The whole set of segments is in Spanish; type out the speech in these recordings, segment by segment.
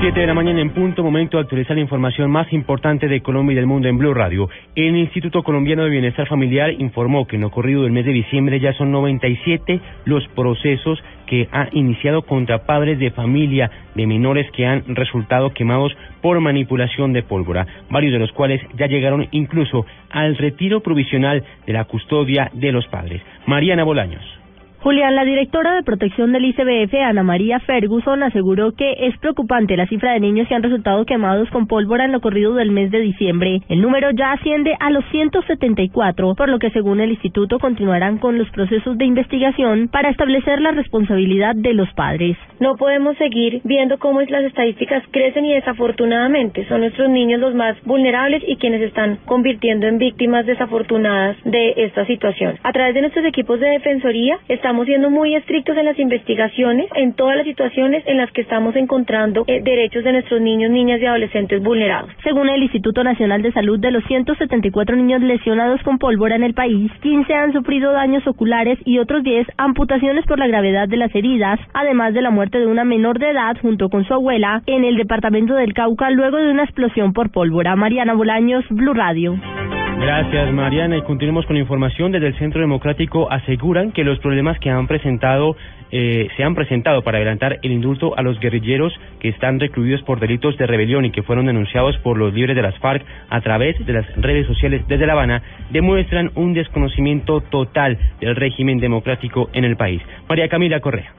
7 de la mañana en punto, momento de actualizar la información más importante de Colombia y del mundo en Blue Radio. El Instituto Colombiano de Bienestar Familiar informó que en lo corrido del mes de diciembre ya son 97 los procesos que ha iniciado contra padres de familia de menores que han resultado quemados por manipulación de pólvora, varios de los cuales ya llegaron incluso al retiro provisional de la custodia de los padres. Mariana Bolaños. Julián, la directora de protección del ICBF, Ana María Ferguson, aseguró que es preocupante la cifra de niños que han resultado quemados con pólvora en lo corrido del mes de diciembre. El número ya asciende a los 174, por lo que según el instituto continuarán con los procesos de investigación para establecer la responsabilidad de los padres. No podemos seguir viendo cómo las estadísticas crecen y desafortunadamente son nuestros niños los más vulnerables y quienes están convirtiendo en víctimas desafortunadas de esta situación. A través de nuestros equipos de defensoría estamos estamos siendo muy estrictos en las investigaciones, en todas las situaciones en las que estamos encontrando eh, derechos de nuestros niños, niñas y adolescentes vulnerados. Según el Instituto Nacional de Salud, de los 174 niños lesionados con pólvora en el país, 15 han sufrido daños oculares y otros 10 amputaciones por la gravedad de las heridas, además de la muerte de una menor de edad junto con su abuela en el departamento del Cauca luego de una explosión por pólvora. Mariana Bolaños, Blue Radio. Gracias, Mariana. Y continuemos con la información. Desde el Centro Democrático aseguran que los problemas que han presentado eh, se han presentado para adelantar el indulto a los guerrilleros que están recluidos por delitos de rebelión y que fueron denunciados por los líderes de las FARC a través de las redes sociales desde La Habana demuestran un desconocimiento total del régimen democrático en el país. María Camila Correa.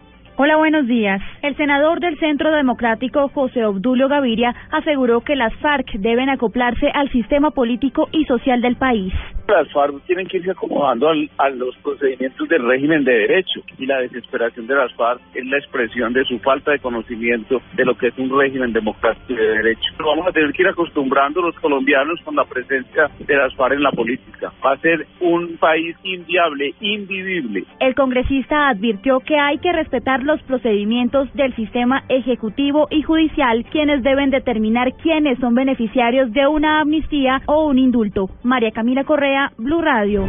Hola, buenos días. El senador del Centro Democrático, José Obdulio Gaviria, aseguró que las FARC deben acoplarse al sistema político y social del país. Las FARC tienen que irse acomodando a los procedimientos del régimen de derecho y la desesperación de las FARC es la expresión de su falta de conocimiento de lo que es un régimen democrático de derecho. Vamos a tener que ir acostumbrando los colombianos con la presencia de las FARC en la política. Va a ser un país inviable, invivible. El congresista advirtió que hay que respetar los procedimientos del sistema ejecutivo y judicial, quienes deben determinar quiénes son beneficiarios de una amnistía o un indulto. María Camila Correa, Blue Radio.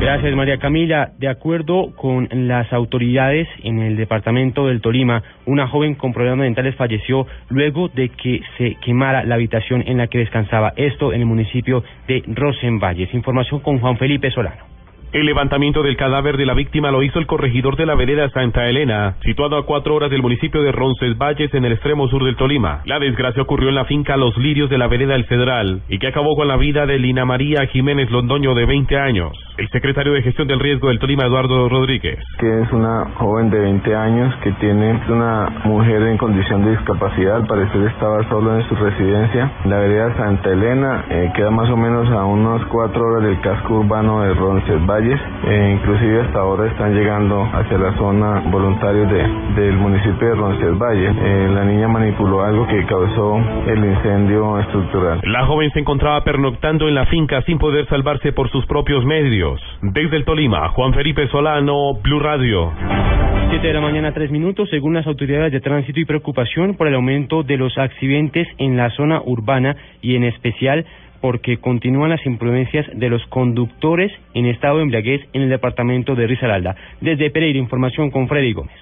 Gracias, María Camila. De acuerdo con las autoridades en el departamento del Tolima, una joven con problemas mentales falleció luego de que se quemara la habitación en la que descansaba. Esto en el municipio de Rosenvalles. Información con Juan Felipe Solano. El levantamiento del cadáver de la víctima lo hizo el corregidor de la vereda Santa Elena, situado a cuatro horas del municipio de Roncesvalles en el extremo sur del Tolima. La desgracia ocurrió en la finca Los Lirios de la vereda El Cedral y que acabó con la vida de Lina María Jiménez Londoño de 20 años. El secretario de Gestión del Riesgo del Tolima, Eduardo Rodríguez. Que es una joven de 20 años que tiene una mujer en condición de discapacidad, al parecer estaba solo en su residencia. La vereda Santa Elena eh, queda más o menos a unos cuatro horas del casco urbano de Roncesvalles e inclusive hasta ahora están llegando hacia la zona voluntarios de, del municipio de Roncesvalles. Eh, la niña manipuló algo que causó el incendio estructural. La joven se encontraba pernoctando en la finca sin poder salvarse por sus propios medios. Desde el Tolima, Juan Felipe Solano, Blue Radio. Siete de la mañana, tres minutos, según las autoridades de tránsito y preocupación por el aumento de los accidentes en la zona urbana y en especial porque continúan las imprudencias de los conductores en estado de embriaguez en el departamento de Risaralda. Desde Pereira, información con Freddy Gómez.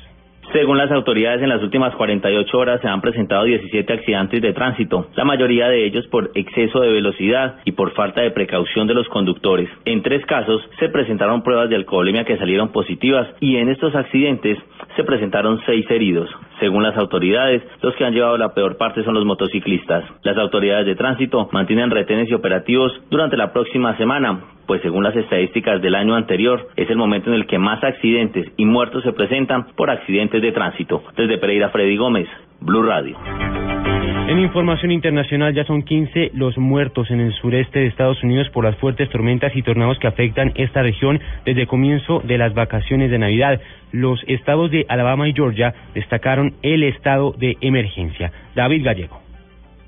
Según las autoridades, en las últimas 48 horas se han presentado 17 accidentes de tránsito, la mayoría de ellos por exceso de velocidad y por falta de precaución de los conductores. En tres casos se presentaron pruebas de alcoholemia que salieron positivas y en estos accidentes se presentaron seis heridos. Según las autoridades, los que han llevado la peor parte son los motociclistas. Las autoridades de tránsito mantienen retenes y operativos durante la próxima semana pues según las estadísticas del año anterior, es el momento en el que más accidentes y muertos se presentan por accidentes de tránsito. Desde Pereira, Freddy Gómez, Blue Radio. En información internacional ya son 15 los muertos en el sureste de Estados Unidos por las fuertes tormentas y tornados que afectan esta región desde el comienzo de las vacaciones de Navidad. Los estados de Alabama y Georgia destacaron el estado de emergencia. David Gallego.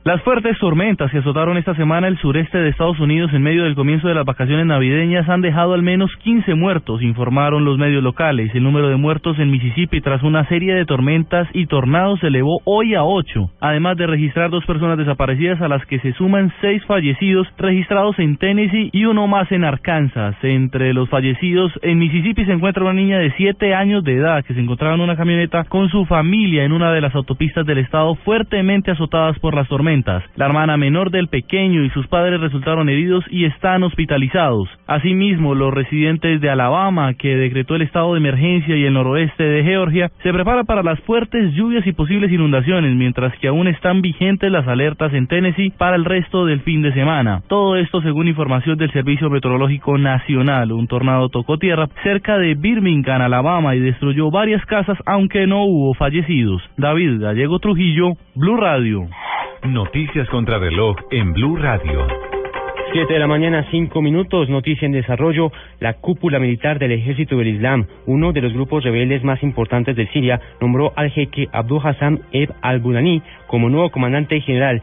Las fuertes tormentas que azotaron esta semana el sureste de Estados Unidos en medio del comienzo de las vacaciones navideñas han dejado al menos 15 muertos, informaron los medios locales. El número de muertos en Mississippi tras una serie de tormentas y tornados se elevó hoy a 8, además de registrar dos personas desaparecidas a las que se suman seis fallecidos registrados en Tennessee y uno más en Arkansas. Entre los fallecidos en Mississippi se encuentra una niña de 7 años de edad que se encontraba en una camioneta con su familia en una de las autopistas del estado fuertemente azotadas por las tormentas. La hermana menor del pequeño y sus padres resultaron heridos y están hospitalizados. Asimismo, los residentes de Alabama, que decretó el estado de emergencia y el noroeste de Georgia, se preparan para las fuertes lluvias y posibles inundaciones, mientras que aún están vigentes las alertas en Tennessee para el resto del fin de semana. Todo esto según información del Servicio Meteorológico Nacional. Un tornado tocó tierra cerca de Birmingham, Alabama, y destruyó varias casas, aunque no hubo fallecidos. David Gallego Trujillo, Blue Radio. Noticias contra reloj en Blue Radio. Siete de la mañana, cinco minutos, noticia en desarrollo. La cúpula militar del Ejército del Islam, uno de los grupos rebeldes más importantes de Siria, nombró al jeque Abdul Hassan Eb al-Bunani como nuevo comandante general